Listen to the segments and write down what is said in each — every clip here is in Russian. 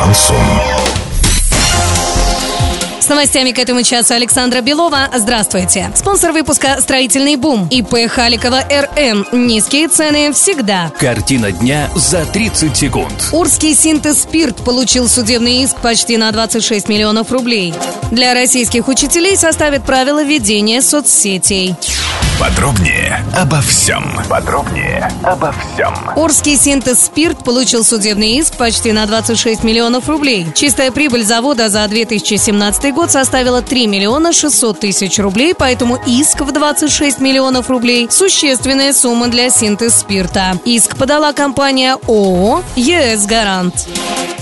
шансон новостями к этому часу Александра Белова. Здравствуйте. Спонсор выпуска «Строительный бум». ИП Халикова РМ. Низкие цены всегда. Картина дня за 30 секунд. Урский синтез «Спирт» получил судебный иск почти на 26 миллионов рублей. Для российских учителей составят правила ведения соцсетей. Подробнее обо всем. Подробнее обо всем. Орский синтез «Спирт» получил судебный иск почти на 26 миллионов рублей. Чистая прибыль завода за 2017 год составила 3 миллиона 600 тысяч рублей, поэтому иск в 26 миллионов рублей – существенная сумма для синтез спирта. Иск подала компания ООО «ЕС Гарант».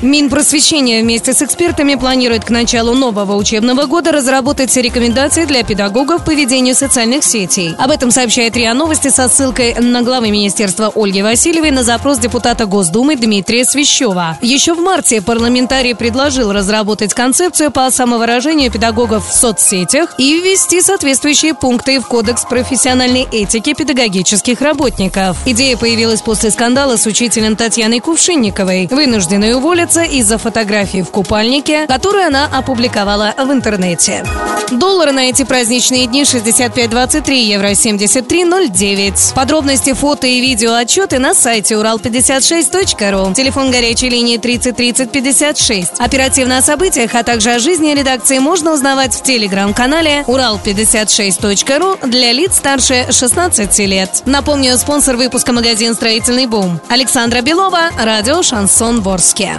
Минпросвещение вместе с экспертами планирует к началу нового учебного года разработать рекомендации для педагогов по ведению социальных сетей. Об этом сообщает РИА Новости со ссылкой на главы Министерства Ольги Васильевой на запрос депутата Госдумы Дмитрия Свящева. Еще в марте парламентарий предложил разработать концепцию по самовыражению педагогов в соцсетях и ввести соответствующие пункты в Кодекс профессиональной этики педагогических работников. Идея появилась после скандала с учителем Татьяной Кувшинниковой, вынужденной уволиться разумеется, из-за фотографии в купальнике, которую она опубликовала в интернете. Доллары на эти праздничные дни 65.23, евро 73.09. Подробности, фото и видео отчеты на сайте урал56.ру. Телефон горячей линии 30 30 56. Оперативно о событиях, а также о жизни редакции можно узнавать в телеграм-канале урал56.ру для лиц старше 16 лет. Напомню, спонсор выпуска магазин «Строительный бум». Александра Белова, радио «Шансон Ворске».